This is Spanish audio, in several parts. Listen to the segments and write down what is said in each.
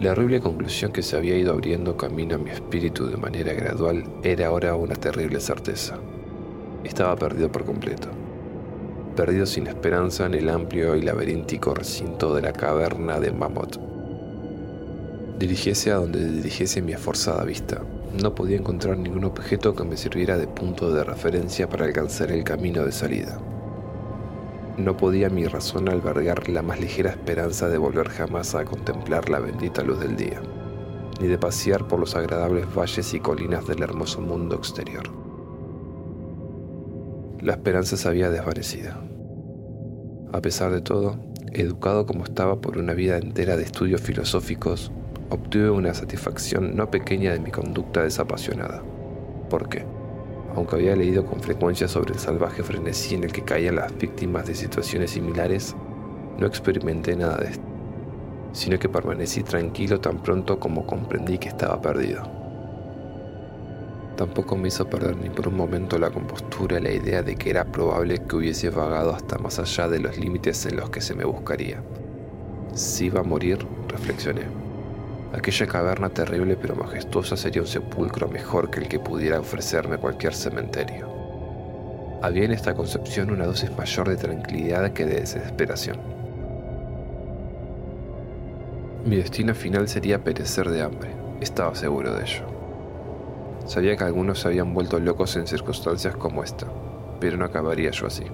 La horrible conclusión que se había ido abriendo camino a mi espíritu de manera gradual era ahora una terrible certeza. Estaba perdido por completo. Perdido sin esperanza en el amplio y laberíntico recinto de la caverna de Mammoth. Dirigiese a donde dirigiese mi esforzada vista. No podía encontrar ningún objeto que me sirviera de punto de referencia para alcanzar el camino de salida. No podía mi razón albergar la más ligera esperanza de volver jamás a contemplar la bendita luz del día, ni de pasear por los agradables valles y colinas del hermoso mundo exterior. La esperanza se había desvanecido. A pesar de todo, educado como estaba por una vida entera de estudios filosóficos, obtuve una satisfacción no pequeña de mi conducta desapasionada. ¿Por qué? Aunque había leído con frecuencia sobre el salvaje frenesí en el que caían las víctimas de situaciones similares, no experimenté nada de esto, sino que permanecí tranquilo tan pronto como comprendí que estaba perdido. Tampoco me hizo perder ni por un momento la compostura la idea de que era probable que hubiese vagado hasta más allá de los límites en los que se me buscaría. Si iba a morir, reflexioné. Aquella caverna terrible pero majestuosa sería un sepulcro mejor que el que pudiera ofrecerme cualquier cementerio. Había en esta concepción una dosis mayor de tranquilidad que de desesperación. Mi destino final sería perecer de hambre, estaba seguro de ello. Sabía que algunos se habían vuelto locos en circunstancias como esta, pero no acabaría yo así.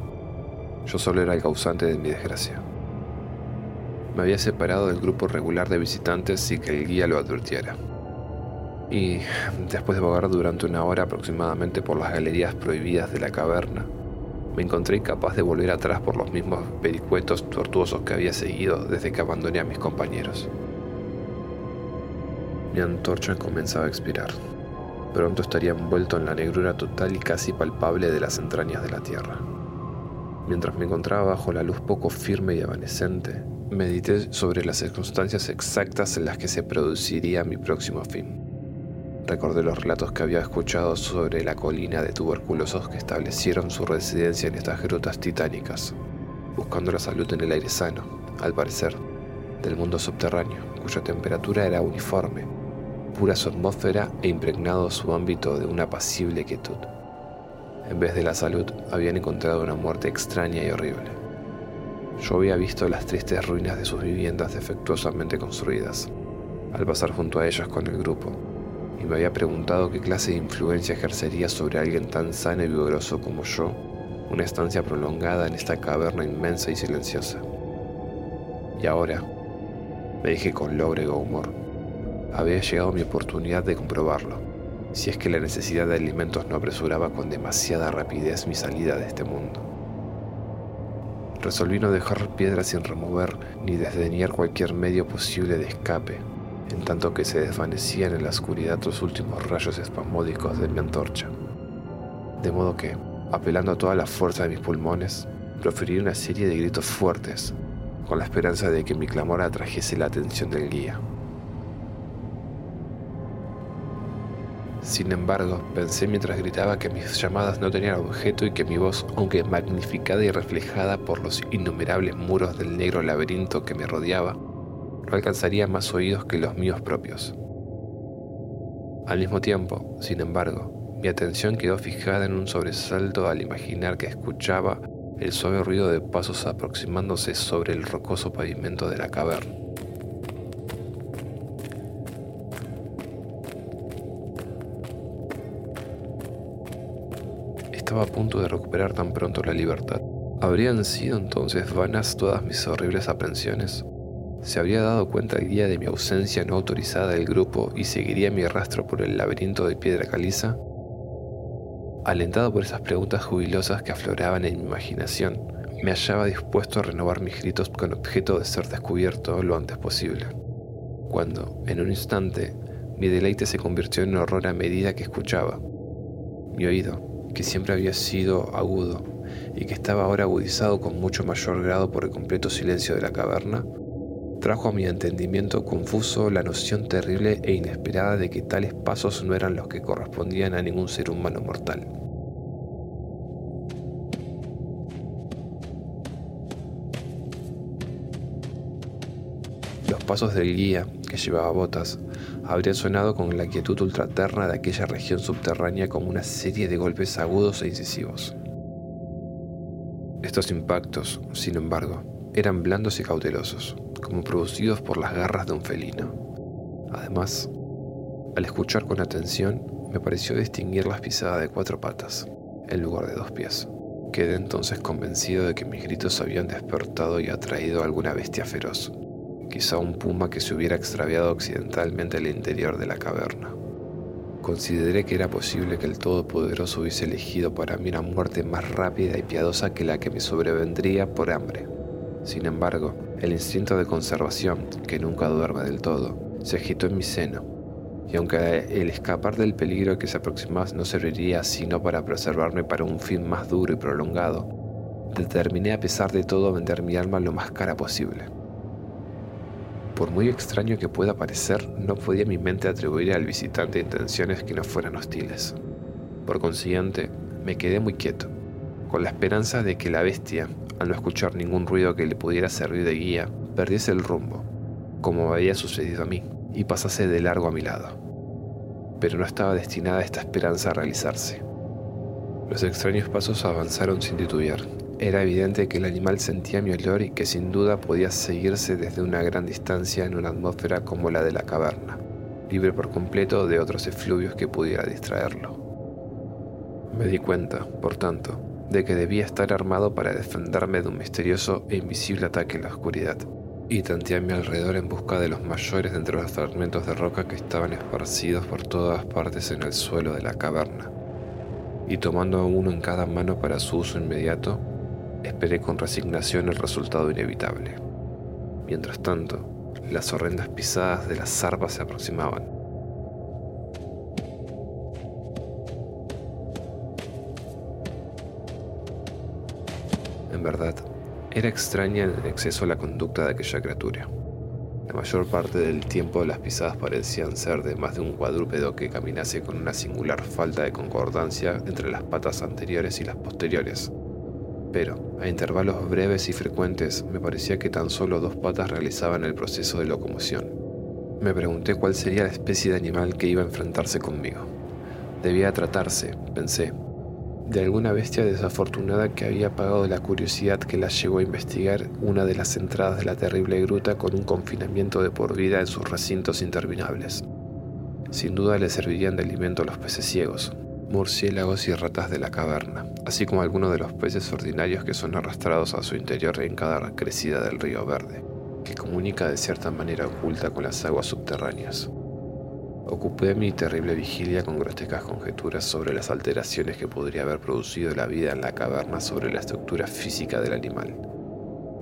Yo solo era el causante de mi desgracia. Me había separado del grupo regular de visitantes sin que el guía lo advirtiera. Y después de vagar durante una hora aproximadamente por las galerías prohibidas de la caverna, me encontré incapaz de volver atrás por los mismos vericuetos tortuosos que había seguido desde que abandoné a mis compañeros. Mi antorcha comenzaba a expirar. Pronto estaría envuelto en la negrura total y casi palpable de las entrañas de la tierra. Mientras me encontraba bajo la luz poco firme y evanescente, medité sobre las circunstancias exactas en las que se produciría mi próximo fin. Recordé los relatos que había escuchado sobre la colina de tuberculosos que establecieron su residencia en estas grutas titánicas, buscando la salud en el aire sano, al parecer, del mundo subterráneo, cuya temperatura era uniforme, pura su atmósfera e impregnado su ámbito de una apacible quietud. En vez de la salud, habían encontrado una muerte extraña y horrible. Yo había visto las tristes ruinas de sus viviendas defectuosamente construidas, al pasar junto a ellas con el grupo, y me había preguntado qué clase de influencia ejercería sobre alguien tan sano y vigoroso como yo una estancia prolongada en esta caverna inmensa y silenciosa. Y ahora, me dije con lóbrego humor, había llegado mi oportunidad de comprobarlo. si es que la necesidad de alimentos no apresuraba con demasiada rapidez mi salida de este mundo. Resolví no dejar piedra sin remover ni desdeñar cualquier medio posible de escape, en tanto que se desvanecían en la oscuridad los últimos rayos espasmódicos de mi antorcha. De modo que, apelando a toda la fuerza de mis pulmones, proferí una serie de gritos fuertes, con la esperanza de que mi clamor atrajese la atención del guía. Sin embargo, pensé mientras gritaba que mis llamadas no tenían objeto y que mi voz, aunque magnificada y reflejada por los innumerables muros del negro laberinto que me rodeaba, no alcanzaría más oídos que los míos propios. Al mismo tiempo, sin embargo, mi atención quedó fijada en un sobresalto al imaginar que escuchaba el suave ruido de pasos aproximándose sobre el rocoso pavimento de la caverna. Estaba a punto de recuperar tan pronto la libertad. ¿Habrían sido entonces vanas todas mis horribles aprensiones? ¿Se habría dado cuenta el guía de mi ausencia no autorizada del grupo y seguiría mi rastro por el laberinto de piedra caliza? Alentado por esas preguntas jubilosas que afloraban en mi imaginación, me hallaba dispuesto a renovar mis gritos con objeto de ser descubierto lo antes posible. Cuando, en un instante, mi deleite se convirtió en horror a medida que escuchaba. Mi oído, que siempre había sido agudo y que estaba ahora agudizado con mucho mayor grado por el completo silencio de la caverna, trajo a mi entendimiento confuso la noción terrible e inesperada de que tales pasos no eran los que correspondían a ningún ser humano mortal. Pasos del guía, que llevaba botas, habrían sonado con la quietud ultraterna de aquella región subterránea como una serie de golpes agudos e incisivos. Estos impactos, sin embargo, eran blandos y cautelosos, como producidos por las garras de un felino. Además, al escuchar con atención, me pareció distinguir las pisadas de cuatro patas, en lugar de dos pies. Quedé entonces convencido de que mis gritos habían despertado y atraído a alguna bestia feroz, quizá un puma que se hubiera extraviado accidentalmente al interior de la caverna. Consideré que era posible que el Todopoderoso hubiese elegido para mí una muerte más rápida y piadosa que la que me sobrevendría por hambre. Sin embargo, el instinto de conservación, que nunca duerme del todo, se agitó en mi seno, y aunque el escapar del peligro que se aproximaba no serviría sino para preservarme para un fin más duro y prolongado, determiné a pesar de todo vender mi alma lo más cara posible. Por muy extraño que pueda parecer, no podía mi mente atribuir al visitante intenciones que no fueran hostiles. Por consiguiente, me quedé muy quieto, con la esperanza de que la bestia, al no escuchar ningún ruido que le pudiera servir de guía, perdiese el rumbo, como había sucedido a mí, y pasase de largo a mi lado. Pero no estaba destinada esta esperanza a realizarse. Los extraños pasos avanzaron sin titubear. Era evidente que el animal sentía mi olor y que sin duda podía seguirse desde una gran distancia en una atmósfera como la de la caverna, libre por completo de otros efluvios que pudiera distraerlo. Me di cuenta, por tanto, de que debía estar armado para defenderme de un misterioso e invisible ataque en la oscuridad, y tanteé a mi alrededor en busca de los mayores de entre los fragmentos de roca que estaban esparcidos por todas partes en el suelo de la caverna. Y tomando uno en cada mano para su uso inmediato, esperé con resignación el resultado inevitable. Mientras tanto, las horrendas pisadas de las zarpas se aproximaban En verdad, era extraña en exceso la conducta de aquella criatura. La mayor parte del tiempo las pisadas parecían ser de más de un cuadrúpedo que caminase con una singular falta de concordancia entre las patas anteriores y las posteriores. Pero, a intervalos breves y frecuentes, me parecía que tan solo dos patas realizaban el proceso de locomoción. Me pregunté cuál sería la especie de animal que iba a enfrentarse conmigo. Debía tratarse, pensé, de alguna bestia desafortunada que había pagado la curiosidad que la llevó a investigar una de las entradas de la terrible gruta con un confinamiento de por vida en sus recintos interminables. Sin duda le servirían de alimento a los peces ciegos, murciélagos y ratas de la caverna, así como algunos de los peces ordinarios que son arrastrados a su interior en cada crecida del río verde, que comunica de cierta manera oculta con las aguas subterráneas. Ocupé mi terrible vigilia con grotescas conjeturas sobre las alteraciones que podría haber producido la vida en la caverna sobre la estructura física del animal.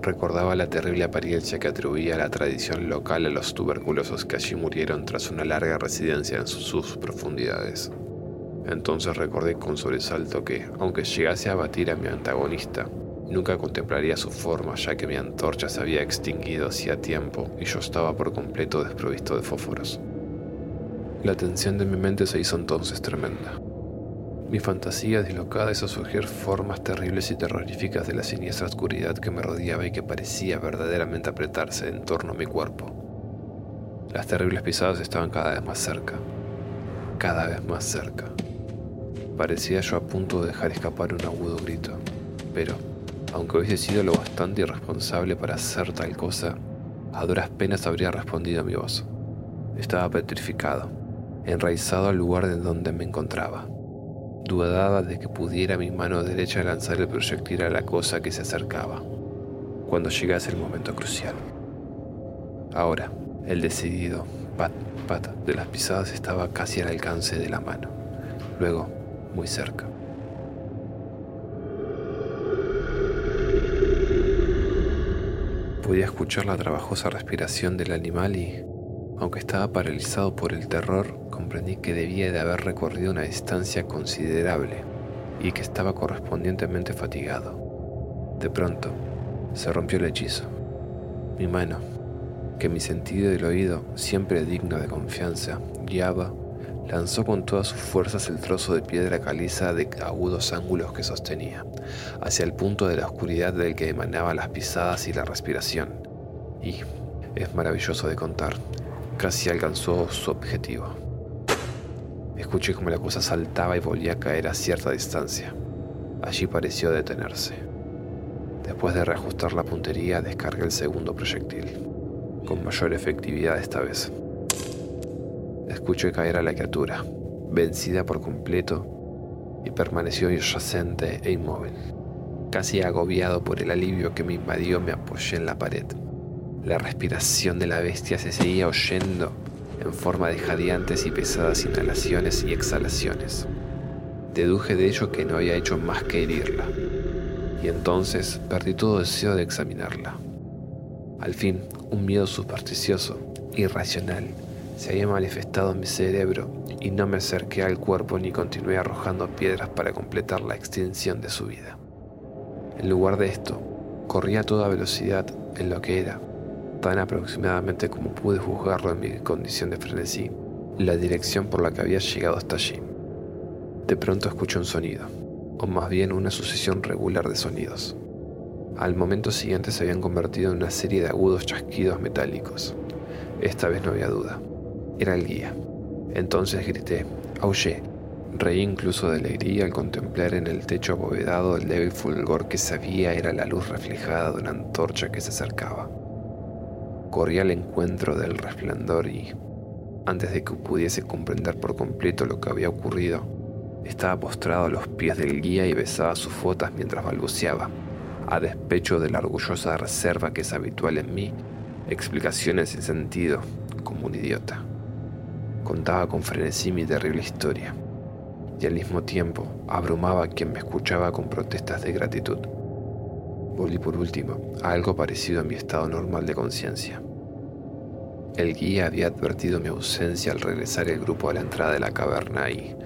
Recordaba la terrible apariencia que atribuía la tradición local a los tuberculosos que allí murieron tras una larga residencia en sus profundidades. Entonces recordé con sobresalto que, aunque llegase a abatir a mi antagonista, nunca contemplaría su forma ya que mi antorcha se había extinguido hacía tiempo y yo estaba por completo desprovisto de fósforos. La tensión de mi mente se hizo entonces tremenda. Mi fantasía dislocada hizo surgir formas terribles y terroríficas de la siniestra oscuridad que me rodeaba y que parecía verdaderamente apretarse en torno a mi cuerpo. Las terribles pisadas estaban cada vez más cerca, cada vez más cerca. Parecía yo a punto de dejar escapar un agudo grito, pero, aunque hubiese sido lo bastante irresponsable para hacer tal cosa, a duras penas habría respondido a mi voz. Estaba petrificado, enraizado al lugar de donde me encontraba. Dudaba de que pudiera mi mano derecha lanzar el proyectil a la cosa que se acercaba, cuando llegase el momento crucial. Ahora, el decidido pat, pat de las pisadas estaba casi al alcance de la mano. Luego, muy cerca. Podía escuchar la trabajosa respiración del animal y, aunque estaba paralizado por el terror, comprendí que debía de haber recorrido una distancia considerable y que estaba correspondientemente fatigado. De pronto, se rompió el hechizo. Mi mano, que mi sentido del oído, siempre digno de confianza, guiaba, lanzó con todas sus fuerzas el trozo de piedra caliza de agudos ángulos que sostenía, hacia el punto de la oscuridad del que emanaban las pisadas y la respiración. Y, es maravilloso de contar, casi alcanzó su objetivo. Escuché como la cosa saltaba y volvía a caer a cierta distancia. Allí pareció detenerse. Después de reajustar la puntería, descargué el segundo proyectil, con mayor efectividad esta vez. Escuché caer a la criatura, vencida por completo, y permaneció yacente e inmóvil. Casi agobiado por el alivio que me invadió, me apoyé en la pared. La respiración de la bestia se seguía oyendo en forma de jadeantes y pesadas inhalaciones y exhalaciones. Deduje de ello que no había hecho más que herirla, y entonces perdí todo deseo de examinarla. Al fin, un miedo supersticioso, irracional, se había manifestado en mi cerebro y no me acerqué al cuerpo ni continué arrojando piedras para completar la extinción de su vida. En lugar de esto, corría a toda velocidad en lo que era, tan aproximadamente como pude juzgarlo en mi condición de frenesí, la dirección por la que había llegado hasta allí. De pronto escuché un sonido, o más bien una sucesión regular de sonidos. Al momento siguiente se habían convertido en una serie de agudos chasquidos metálicos. Esta vez no había duda. Era el guía. Entonces grité, aullé. Reí incluso de alegría al contemplar en el techo abovedado el débil fulgor que sabía era la luz reflejada de una antorcha que se acercaba corrí al encuentro del resplandor y, antes de que pudiese comprender por completo lo que había ocurrido, estaba postrado a los pies del guía y besaba sus botas mientras balbuceaba, a despecho de la orgullosa reserva que es habitual en mí, explicaciones sin sentido, como un idiota. Contaba con frenesí mi terrible historia, y al mismo tiempo abrumaba a quien me escuchaba con protestas de gratitud. Volví por último a algo parecido a mi estado normal de conciencia. El guía había advertido mi ausencia al regresar el grupo a la entrada de la caverna y,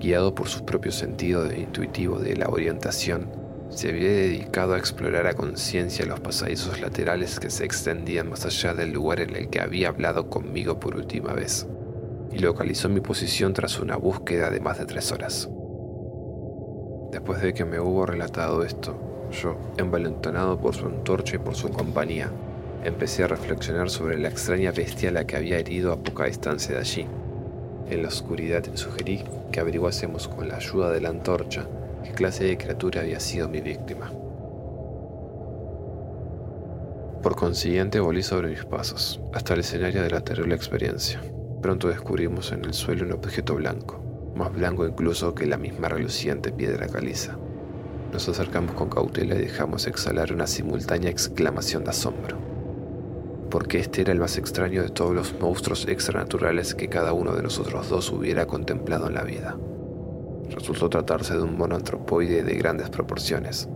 guiado por su propio sentido intuitivo de la orientación, se había dedicado a explorar a conciencia los pasadizos laterales que se extendían más allá del lugar en el que había hablado conmigo por última vez, y localizó mi posición tras una búsqueda de más de tres horas. Después de que me hubo relatado esto, yo, envalentonado por su antorcha y por su compañía, empecé a reflexionar sobre la extraña bestia a la que había herido a poca distancia de allí. En la oscuridad sugerí que averiguásemos con la ayuda de la antorcha qué clase de criatura había sido mi víctima. Por consiguiente volví sobre mis pasos, hasta el escenario de la terrible experiencia. Pronto descubrimos en el suelo un objeto blanco, más blanco incluso que la misma reluciente piedra caliza. Nos acercamos con cautela y dejamos exhalar una simultánea exclamación de asombro. porque este era el más extraño de todos los monstruos extranaturales que cada uno de nosotros dos hubiera contemplado en la vida. Resultó tratarse de un mono antropoide de grandes proporciones,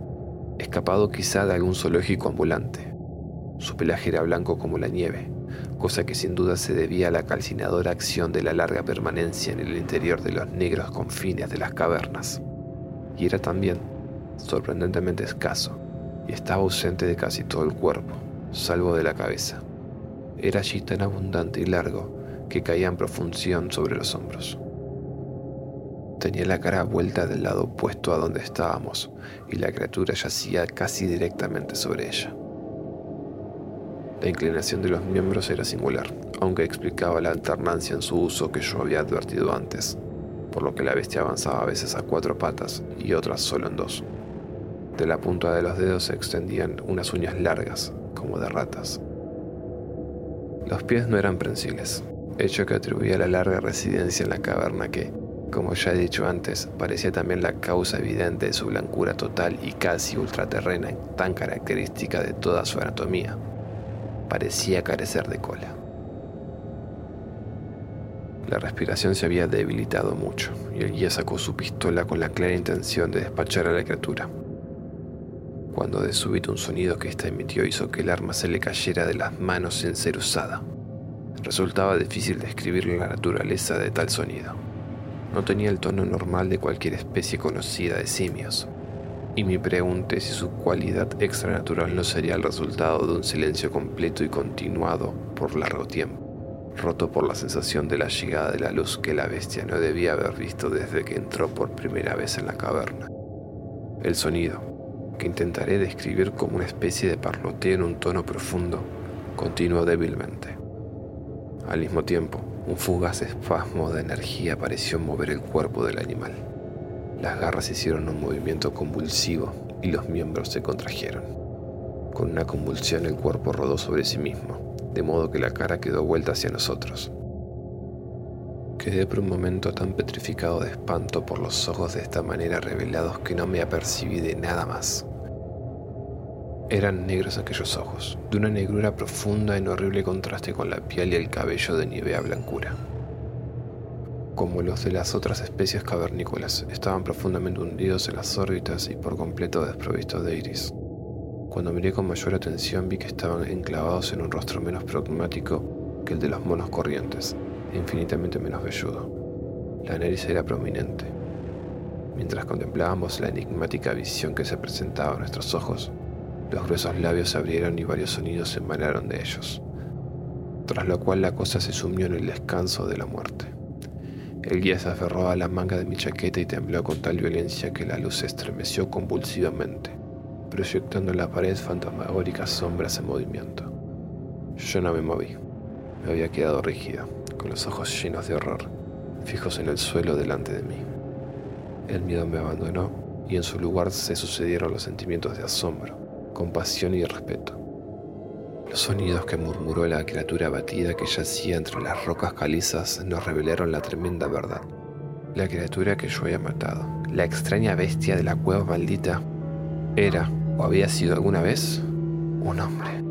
escapado quizá de algún zoológico ambulante. Su pelaje era blanco como la nieve, cosa que sin duda se debía a la calcinadora acción de la larga permanencia en el interior de los negros confines de las cavernas. Y era también sorprendentemente escaso, y estaba ausente de casi todo el cuerpo, salvo de la cabeza. Era allí tan abundante y largo que caía en profunción sobre los hombros. Tenía la cara vuelta del lado opuesto a donde estábamos y la criatura yacía casi directamente sobre ella. La inclinación de los miembros era singular, aunque explicaba la alternancia en su uso que yo había advertido antes, por lo que la bestia avanzaba a veces a cuatro patas y otras solo en dos. De la punta de los dedos se extendían unas uñas largas, como de ratas. Los pies no eran prensiles, hecho que atribuía la larga residencia en la caverna que, como ya he dicho antes, parecía también la causa evidente de su blancura total y casi ultraterrena tan característica de toda su anatomía. Parecía carecer de cola. La respiración se había debilitado mucho y el guía sacó su pistola con la clara intención de despachar a la criatura. Cuando de súbito un sonido que ésta emitió hizo que el arma se le cayera de las manos sin ser usada. Resultaba difícil describir la naturaleza de tal sonido. No tenía el tono normal de cualquier especie conocida de simios, y me pregunté si su cualidad extranatural no sería el resultado de un silencio completo y continuado por largo tiempo, roto por la sensación de la llegada de la luz que la bestia no debía haber visto desde que entró por primera vez en la caverna. El sonido, que intentaré describir como una especie de parloteo en un tono profundo, continuó débilmente. Al mismo tiempo, un fugaz espasmo de energía pareció mover el cuerpo del animal. Las garras hicieron un movimiento convulsivo y los miembros se contrajeron. Con una convulsión el cuerpo rodó sobre sí mismo, de modo que la cara quedó vuelta hacia nosotros. Quedé por un momento tan petrificado de espanto por los ojos de esta manera revelados que no me apercibí de nada más. Eran negros aquellos ojos, de una negrura profunda en horrible contraste con la piel y el cabello de nivea blancura. Como los de las otras especies cavernícolas, estaban profundamente hundidos en las órbitas y por completo desprovistos de iris. Cuando miré con mayor atención vi que estaban enclavados en un rostro menos pragmático que el de los monos corrientes, infinitamente menos velludo. La nariz era prominente. Mientras contemplábamos la enigmática visión que se presentaba a nuestros ojos, los gruesos labios se abrieron y varios sonidos emanaron de ellos, tras lo cual la cosa se sumió en el descanso de la muerte. El guía se aferró a la manga de mi chaqueta y tembló con tal violencia que la luz se estremeció convulsivamente, proyectando en la pared fantasmagóricas sombras en movimiento. Yo no me moví. Me había quedado rígido, con los ojos llenos de horror, fijos en el suelo delante de mí. El miedo me abandonó y en su lugar se sucedieron los sentimientos de asombro, compasión y respeto. Los sonidos que murmuró la criatura abatida que yacía entre las rocas calizas nos revelaron la tremenda verdad. La criatura que yo había matado, la extraña bestia de la cueva maldita, era, o había sido alguna vez, un hombre.